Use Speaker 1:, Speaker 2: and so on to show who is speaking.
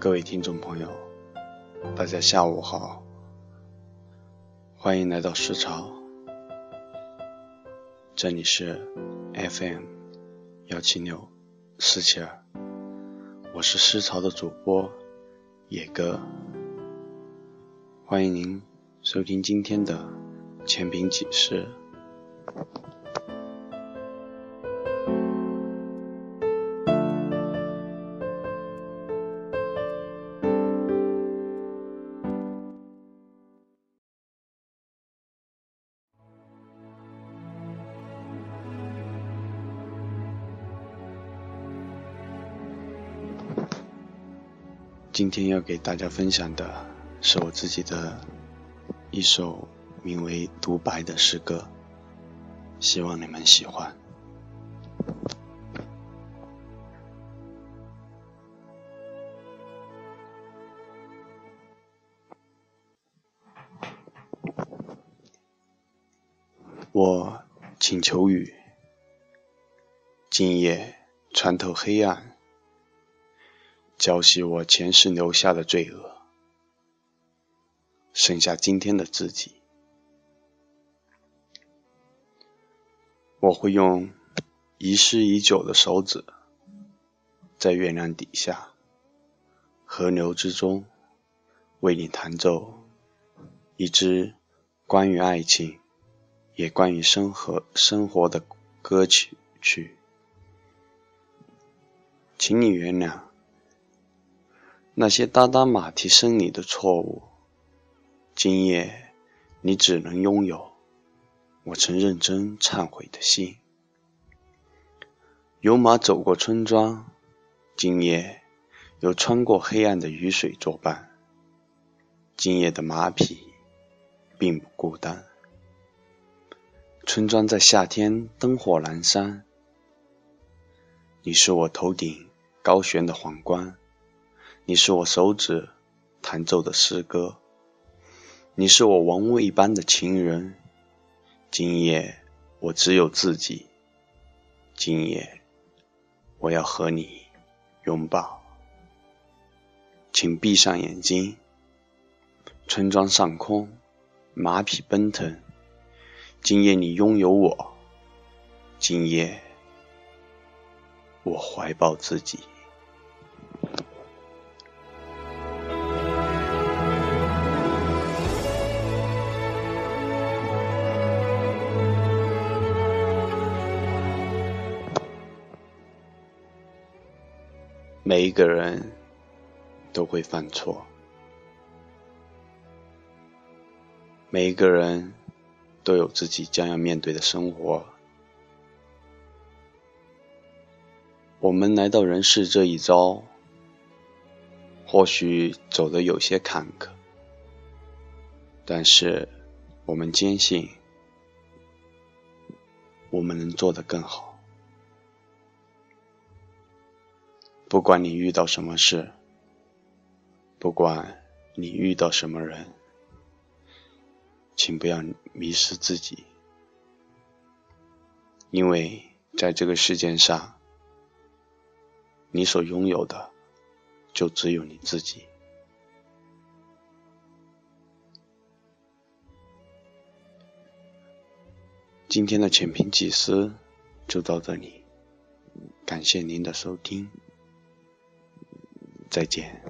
Speaker 1: 各位听众朋友，大家下午好，欢迎来到诗潮，这里是 FM 幺七六四七二，我是诗潮的主播野哥，欢迎您收听今天的前评启事。今天要给大家分享的是我自己的一首名为《独白》的诗歌，希望你们喜欢。我请求雨，今夜穿透黑暗。浇熄我前世留下的罪恶，剩下今天的自己。我会用遗失已久的手指，在月亮底下、河流之中，为你弹奏一支关于爱情，也关于生活生活的歌曲曲。请你原谅。那些哒哒马蹄声里的错误，今夜你只能拥有我曾认真忏悔的心。有马走过村庄，今夜有穿过黑暗的雨水作伴。今夜的马匹并不孤单。村庄在夏天灯火阑珊，你是我头顶高悬的皇冠。你是我手指弹奏的诗歌，你是我王位般的情人。今夜我只有自己，今夜我要和你拥抱。请闭上眼睛。村庄上空，马匹奔腾。今夜你拥有我，今夜我怀抱自己。每一个人都会犯错，每一个人都有自己将要面对的生活。我们来到人世这一遭，或许走的有些坎坷，但是我们坚信，我们能做得更好。不管你遇到什么事，不管你遇到什么人，请不要迷失自己，因为在这个世界上，你所拥有的就只有你自己。今天的浅评祭司就到这里，感谢您的收听。再见。